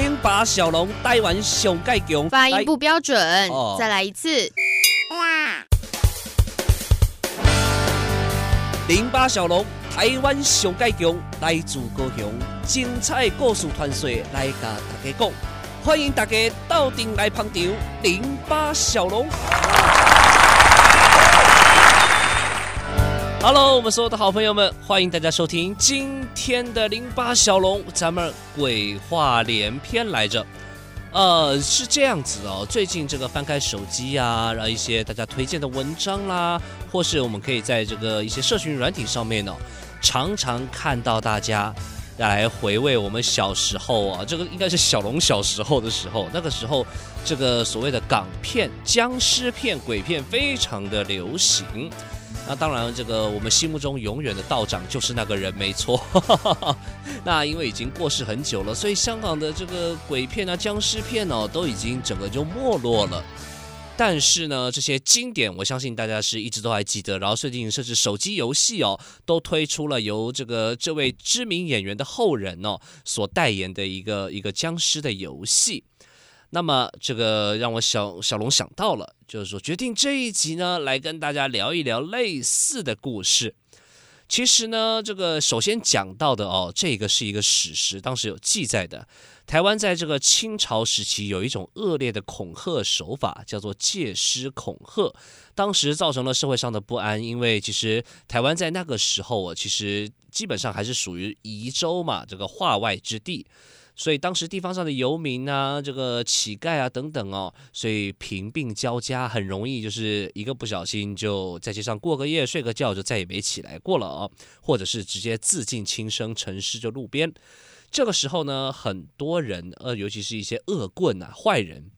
零八小龙台湾上盖强，发音不标准，哦、再来一次。哇零八小龙台湾上盖强，来自高雄，精彩故事传说来甲大家讲，欢迎大家到顶来捧场。零八小龙。Hello，我们所有的好朋友们，欢迎大家收听今天的零八小龙，咱们鬼话连篇来着。呃，是这样子哦，最近这个翻开手机啊，然后一些大家推荐的文章啦，或是我们可以在这个一些社群软体上面呢，常常看到大家来回味我们小时候啊，这个应该是小龙小时候的时候，那个时候这个所谓的港片、僵尸片、鬼片非常的流行。那当然，这个我们心目中永远的道长就是那个人，没错。那因为已经过世很久了，所以香港的这个鬼片啊、僵尸片哦，都已经整个就没落了。但是呢，这些经典，我相信大家是一直都还记得。然后最近甚至手机游戏哦，都推出了由这个这位知名演员的后人哦所代言的一个一个僵尸的游戏。那么这个让我小小龙想到了，就是说决定这一集呢，来跟大家聊一聊类似的故事。其实呢，这个首先讲到的哦，这个是一个史实，当时有记载的。台湾在这个清朝时期有一种恶劣的恐吓手法，叫做借尸恐吓，当时造成了社会上的不安，因为其实台湾在那个时候啊，其实基本上还是属于夷州嘛，这个化外之地。所以当时地方上的游民啊，这个乞丐啊等等哦，所以贫病交加，很容易就是一个不小心就在街上过个夜，睡个觉就再也没起来过了哦，或者是直接自尽轻生，沉尸就路边。这个时候呢，很多人呃，尤其是一些恶棍啊、坏人。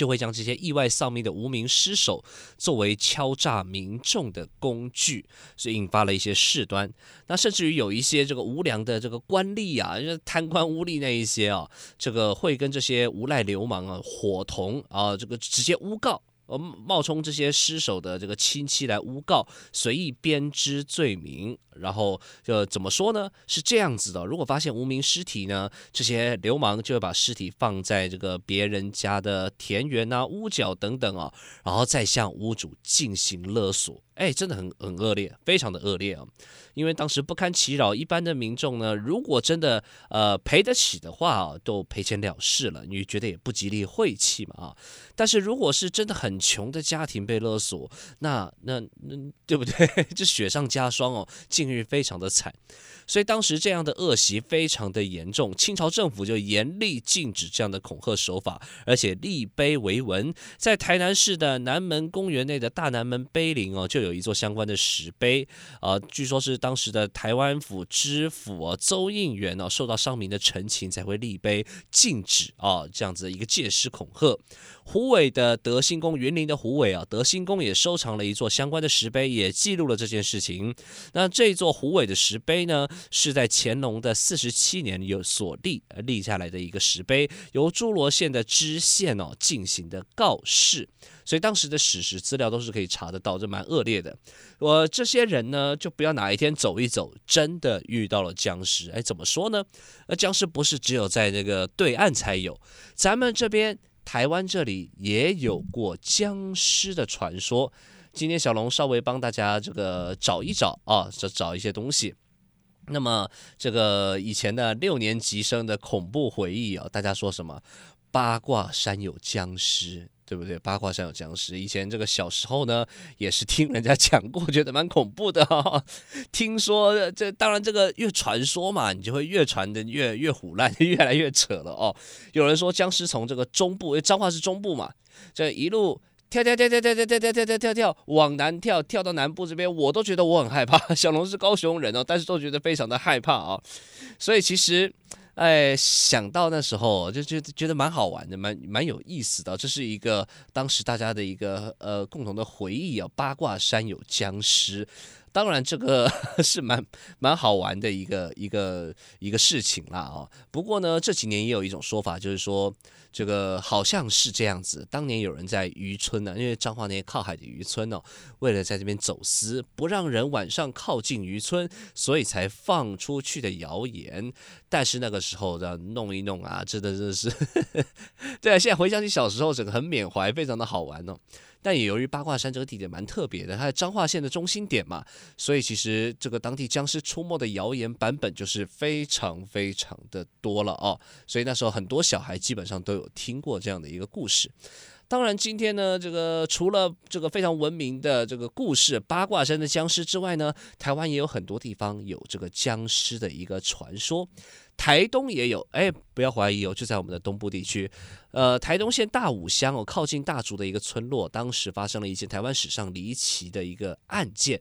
就会将这些意外丧命的无名尸首作为敲诈民众的工具，所以引发了一些事端。那甚至于有一些这个无良的这个官吏啊，就是贪官污吏那一些啊，这个会跟这些无赖流氓啊伙同啊，这个直接诬告。呃，冒充这些尸首的这个亲戚来诬告，随意编织罪名，然后就怎么说呢？是这样子的：如果发现无名尸体呢，这些流氓就会把尸体放在这个别人家的田园啊、屋角等等啊，然后再向屋主进行勒索。哎，真的很很恶劣，非常的恶劣啊！因为当时不堪其扰，一般的民众呢，如果真的呃赔得起的话啊，都赔钱了事了，你觉得也不吉利晦气嘛啊！但是如果是真的很穷的家庭被勒索，那那那对不对？这雪上加霜哦，境遇非常的惨。所以当时这样的恶习非常的严重，清朝政府就严厉禁止这样的恐吓手法，而且立碑为文。在台南市的南门公园内的大南门碑林哦，就有有一座相关的石碑啊、呃，据说是当时的台湾府知府啊邹应元呢，受到商民的陈情才会立碑禁止啊这样子的一个借尸恐吓。胡伟的德兴宫，云林的胡伟啊，德兴宫也收藏了一座相关的石碑，也记录了这件事情。那这座胡伟的石碑呢，是在乾隆的四十七年有所立立下来的一个石碑，由诸罗县的知县哦进行的告示，所以当时的史实资料都是可以查得到，这蛮恶劣的。我这些人呢，就不要哪一天走一走，真的遇到了僵尸，哎，怎么说呢？那僵尸不是只有在那个对岸才有，咱们这边台湾这里也有过僵尸的传说。今天小龙稍微帮大家这个找一找啊，找找一些东西。那么这个以前的六年级生的恐怖回忆啊，大家说什么？八卦山有僵尸，对不对？八卦山有僵尸。以前这个小时候呢，也是听人家讲过，觉得蛮恐怖的哈。听说这当然这个越传说嘛，你就会越传的越越唬烂，越来越扯了哦。有人说僵尸从这个中部，因为彰化是中部嘛，这一路。跳跳跳跳跳跳跳跳跳跳跳跳往南跳，跳到南部这边，我都觉得我很害怕。小龙是高雄人哦，但是都觉得非常的害怕啊。所以其实，哎，想到那时候就觉觉得蛮好玩的，蛮蛮有意思的。这是一个当时大家的一个呃共同的回忆啊。八卦山有僵尸。当然这个 是蛮蛮好玩的一个一个一个事情啦哦。不过呢，这几年也有一种说法，就是说。这个好像是这样子，当年有人在渔村呢，因为彰化那些靠海的渔村哦，为了在这边走私，不让人晚上靠近渔村，所以才放出去的谣言。但是那个时候的弄一弄啊，真的真的是，对啊，现在回想起小时候，整个很缅怀，非常的好玩哦。但也由于八卦山这个地点蛮特别的，它在彰化县的中心点嘛，所以其实这个当地僵尸出没的谣言版本就是非常非常的多了哦。所以那时候很多小孩基本上都有听过这样的一个故事。当然，今天呢，这个除了这个非常闻名的这个故事八卦山的僵尸之外呢，台湾也有很多地方有这个僵尸的一个传说。台东也有，哎，不要怀疑哦，就在我们的东部地区，呃，台东县大武乡哦，靠近大竹的一个村落，当时发生了一件台湾史上离奇的一个案件。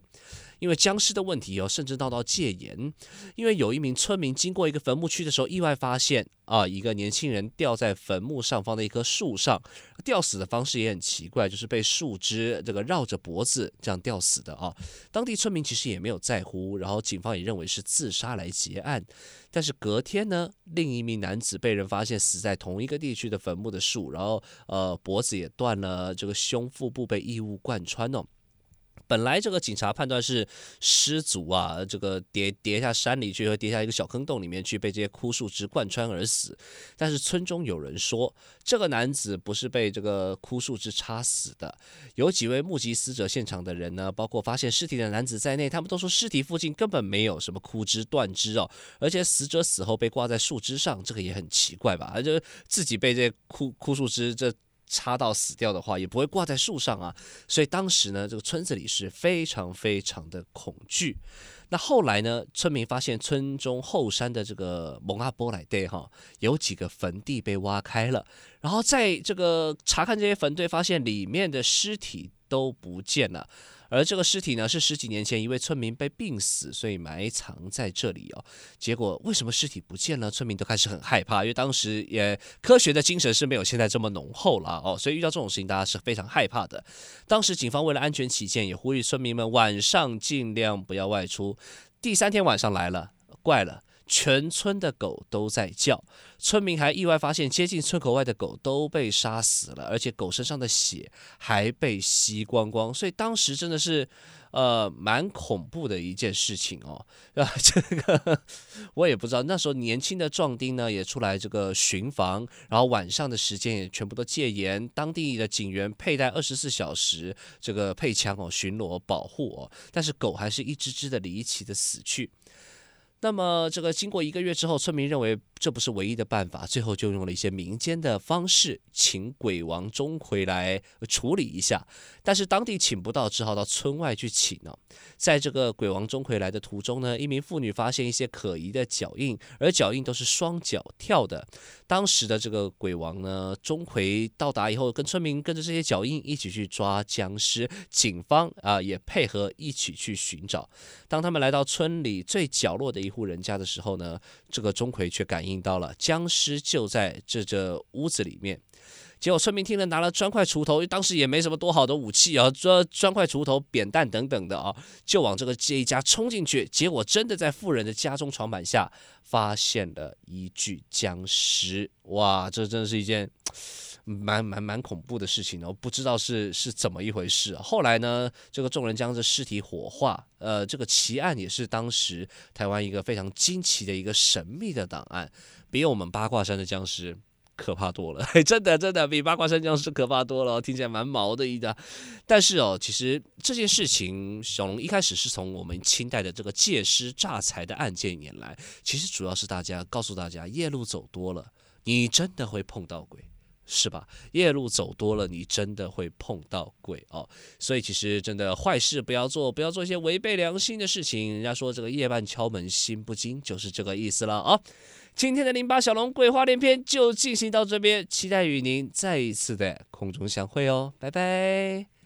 因为僵尸的问题哦，甚至闹到戒严。因为有一名村民经过一个坟墓区的时候，意外发现啊，一个年轻人吊在坟墓上方的一棵树上，吊死的方式也很奇怪，就是被树枝这个绕着脖子这样吊死的啊。当地村民其实也没有在乎，然后警方也认为是自杀来结案。但是隔天呢，另一名男子被人发现死在同一个地区的坟墓的树，然后呃脖子也断了，这个胸腹部被异物贯穿哦。本来这个警察判断是失足啊，这个跌跌下山里去，和跌下一个小坑洞里面去，被这些枯树枝贯穿而死。但是村中有人说，这个男子不是被这个枯树枝插死的。有几位目击死者现场的人呢，包括发现尸体的男子在内，他们都说尸体附近根本没有什么枯枝断枝哦，而且死者死后被挂在树枝上，这个也很奇怪吧？就自己被这枯枯树枝这。插到死掉的话，也不会挂在树上啊。所以当时呢，这个村子里是非常非常的恐惧。那后来呢，村民发现村中后山的这个蒙阿波莱队哈，有几个坟地被挖开了，然后在这个查看这些坟堆，发现里面的尸体都不见了。而这个尸体呢，是十几年前一位村民被病死，所以埋藏在这里哦。结果为什么尸体不见了？村民都开始很害怕，因为当时也科学的精神是没有现在这么浓厚了哦，所以遇到这种事情，大家是非常害怕的。当时警方为了安全起见，也呼吁村民们晚上尽量不要外出。第三天晚上来了，怪了。全村的狗都在叫，村民还意外发现接近村口外的狗都被杀死了，而且狗身上的血还被吸光光，所以当时真的是呃蛮恐怖的一件事情哦。啊，这个我也不知道，那时候年轻的壮丁呢也出来这个巡防，然后晚上的时间也全部都戒严，当地的警员佩戴二十四小时这个配枪哦巡逻保护哦，但是狗还是一只只的离奇的死去。那么，这个经过一个月之后，村民认为这不是唯一的办法，最后就用了一些民间的方式，请鬼王钟馗来处理一下。但是当地请不到，只好到村外去请呢。在这个鬼王钟馗来的途中呢，一名妇女发现一些可疑的脚印，而脚印都是双脚跳的。当时的这个鬼王呢，钟馗到达以后，跟村民跟着这些脚印一起去抓僵尸，警方啊也配合一起去寻找。当他们来到村里最角落的一户人家的时候呢，这个钟馗却感应到了僵尸就在这这屋子里面。结果村民听了，拿了砖块、锄头，当时也没什么多好的武器啊，砖砖块、锄头、扁担等等的啊，就往这个这一家冲进去。结果真的在富人的家中床板下发现了一具僵尸。哇，这真的是一件。蛮蛮蛮恐怖的事情哦，不知道是是怎么一回事。后来呢，这个众人将这尸体火化，呃，这个奇案也是当时台湾一个非常惊奇的一个神秘的档案，比我们八卦山的僵尸可怕多了，真的真的比八卦山僵尸可怕多了，听起来蛮毛的一的。但是哦，其实这件事情，小龙一开始是从我们清代的这个借尸诈财的案件引来，其实主要是大家告诉大家，夜路走多了，你真的会碰到鬼。是吧？夜路走多了，你真的会碰到鬼哦。所以其实真的坏事不要做，不要做一些违背良心的事情。人家说这个夜半敲门心不惊，就是这个意思了啊、今天的零八小龙鬼话连篇就进行到这边，期待与您再一次的空中相会哦，拜拜。